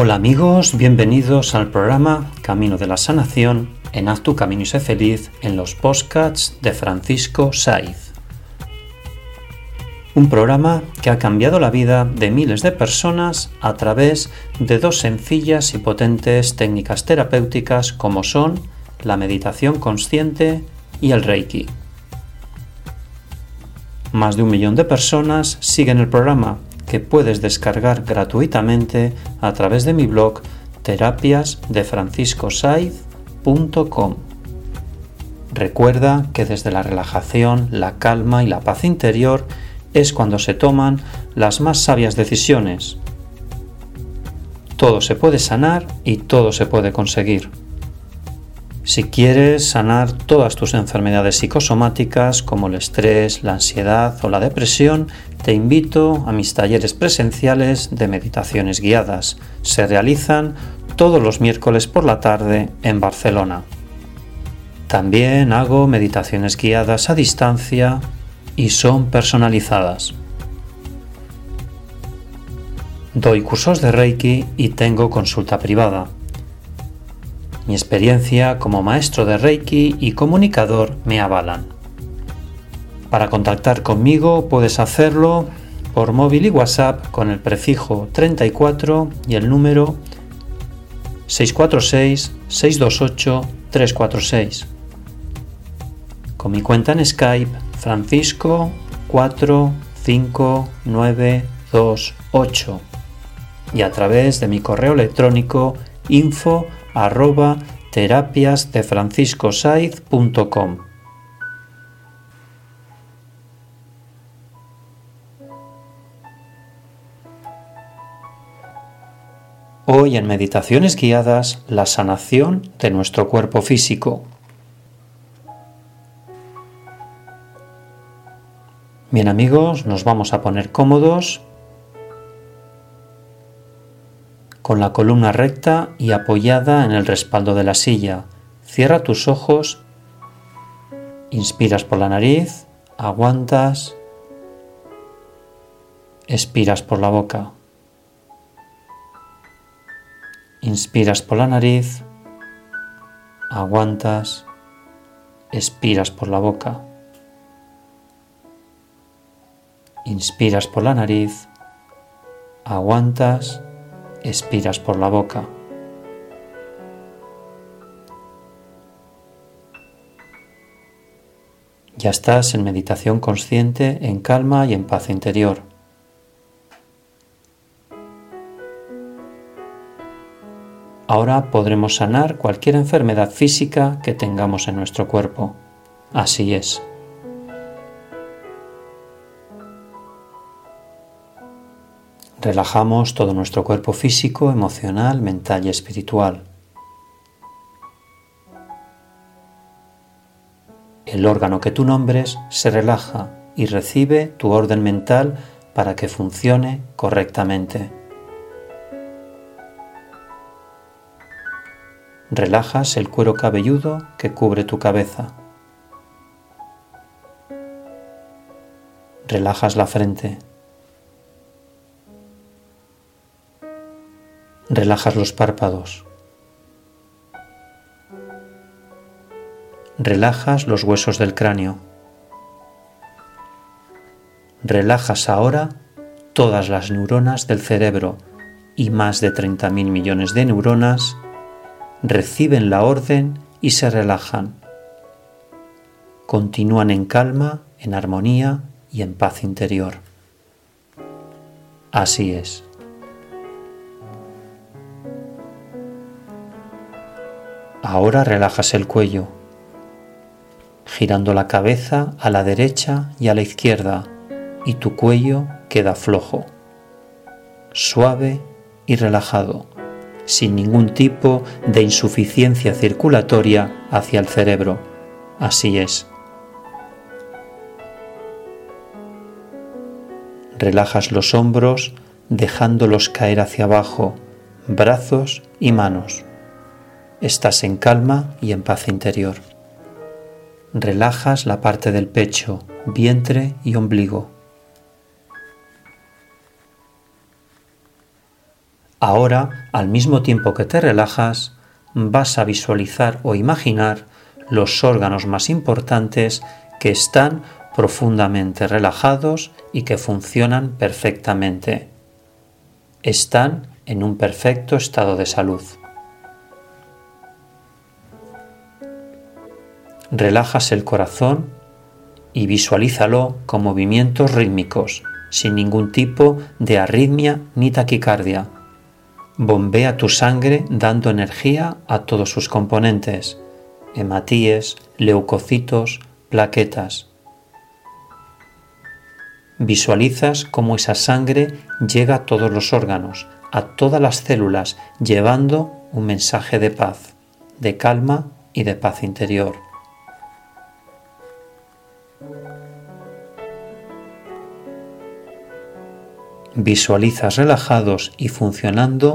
Hola amigos, bienvenidos al programa Camino de la Sanación en Haz tu camino y sé feliz en los podcasts de Francisco Saiz. Un programa que ha cambiado la vida de miles de personas a través de dos sencillas y potentes técnicas terapéuticas como son la meditación consciente y el Reiki. Más de un millón de personas siguen el programa que puedes descargar gratuitamente a través de mi blog terapiasdefranciscosaiz.com. Recuerda que desde la relajación, la calma y la paz interior es cuando se toman las más sabias decisiones. Todo se puede sanar y todo se puede conseguir. Si quieres sanar todas tus enfermedades psicosomáticas como el estrés, la ansiedad o la depresión, te invito a mis talleres presenciales de meditaciones guiadas. Se realizan todos los miércoles por la tarde en Barcelona. También hago meditaciones guiadas a distancia y son personalizadas. Doy cursos de Reiki y tengo consulta privada. Mi experiencia como maestro de Reiki y comunicador me avalan. Para contactar conmigo puedes hacerlo por móvil y WhatsApp con el prefijo 34 y el número 646-628-346. Con mi cuenta en Skype Francisco 45928 y a través de mi correo electrónico info arroba terapiasdefranciscosaiz.com. Hoy en Meditaciones Guiadas, la sanación de nuestro cuerpo físico. Bien amigos, nos vamos a poner cómodos con la columna recta y apoyada en el respaldo de la silla. Cierra tus ojos, inspiras por la nariz, aguantas, expiras por la boca. Inspiras por la nariz, aguantas, expiras por la boca. Inspiras por la nariz, aguantas, expiras por la boca. Ya estás en meditación consciente, en calma y en paz interior. Ahora podremos sanar cualquier enfermedad física que tengamos en nuestro cuerpo. Así es. Relajamos todo nuestro cuerpo físico, emocional, mental y espiritual. El órgano que tú nombres se relaja y recibe tu orden mental para que funcione correctamente. Relajas el cuero cabelludo que cubre tu cabeza. Relajas la frente. Relajas los párpados. Relajas los huesos del cráneo. Relajas ahora todas las neuronas del cerebro y más de 30.000 millones de neuronas reciben la orden y se relajan. Continúan en calma, en armonía y en paz interior. Así es. Ahora relajas el cuello, girando la cabeza a la derecha y a la izquierda y tu cuello queda flojo, suave y relajado, sin ningún tipo de insuficiencia circulatoria hacia el cerebro. Así es. Relajas los hombros dejándolos caer hacia abajo, brazos y manos estás en calma y en paz interior. Relajas la parte del pecho, vientre y ombligo. Ahora, al mismo tiempo que te relajas, vas a visualizar o imaginar los órganos más importantes que están profundamente relajados y que funcionan perfectamente. Están en un perfecto estado de salud. Relajas el corazón y visualízalo con movimientos rítmicos, sin ningún tipo de arritmia ni taquicardia. Bombea tu sangre dando energía a todos sus componentes, hematíes, leucocitos, plaquetas. Visualizas cómo esa sangre llega a todos los órganos, a todas las células, llevando un mensaje de paz, de calma y de paz interior. Visualizas relajados y funcionando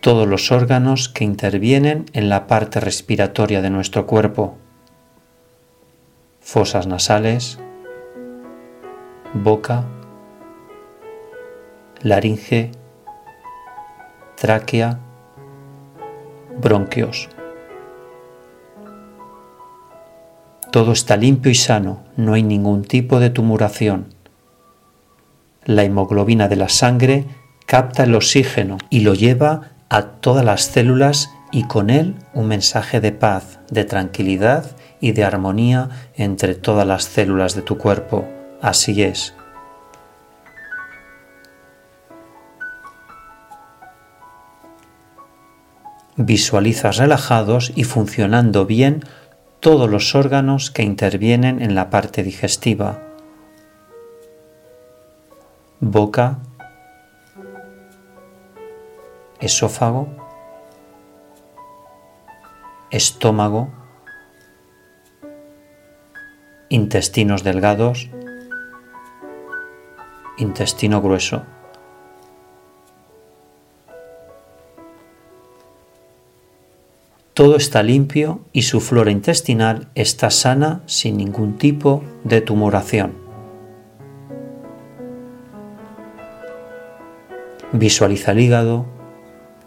todos los órganos que intervienen en la parte respiratoria de nuestro cuerpo. Fosas nasales, boca, laringe, tráquea, bronquios. Todo está limpio y sano, no hay ningún tipo de tumuración. La hemoglobina de la sangre capta el oxígeno y lo lleva a todas las células y con él un mensaje de paz, de tranquilidad y de armonía entre todas las células de tu cuerpo. Así es. Visualizas relajados y funcionando bien todos los órganos que intervienen en la parte digestiva. Boca, esófago, estómago, intestinos delgados, intestino grueso. Todo está limpio y su flora intestinal está sana sin ningún tipo de tumoración. Visualiza el hígado,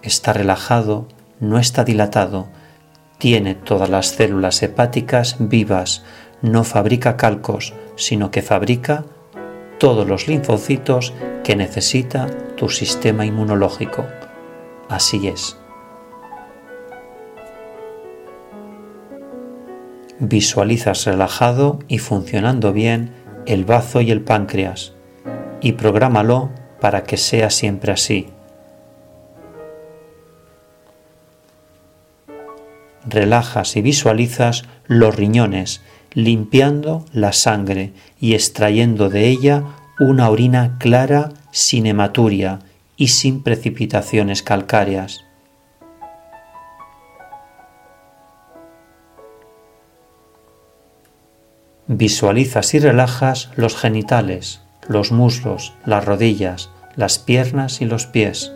está relajado, no está dilatado, tiene todas las células hepáticas vivas, no fabrica calcos, sino que fabrica todos los linfocitos que necesita tu sistema inmunológico. Así es. Visualizas relajado y funcionando bien el bazo y el páncreas y prográmalo para que sea siempre así. Relajas y visualizas los riñones limpiando la sangre y extrayendo de ella una orina clara sin hematuria y sin precipitaciones calcáreas. Visualizas y relajas los genitales, los muslos, las rodillas, las piernas y los pies.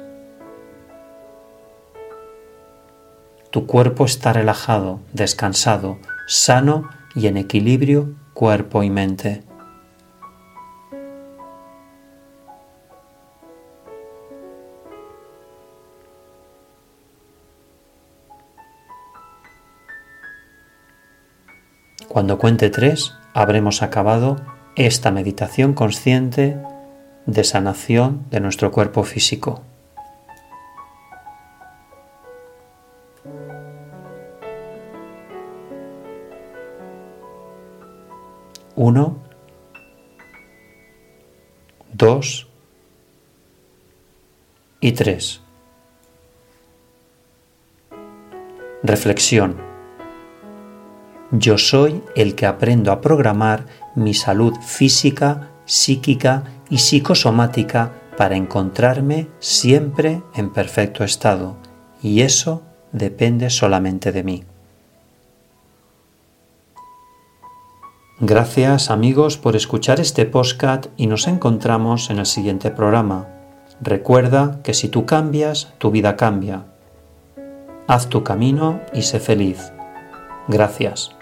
Tu cuerpo está relajado, descansado, sano y en equilibrio cuerpo y mente. Cuando cuente tres, habremos acabado esta meditación consciente de sanación de nuestro cuerpo físico. Uno, dos y tres. Reflexión. Yo soy el que aprendo a programar mi salud física, psíquica y psicosomática para encontrarme siempre en perfecto estado, y eso depende solamente de mí. Gracias amigos por escuchar este podcast y nos encontramos en el siguiente programa. Recuerda que si tú cambias, tu vida cambia. Haz tu camino y sé feliz. Gracias.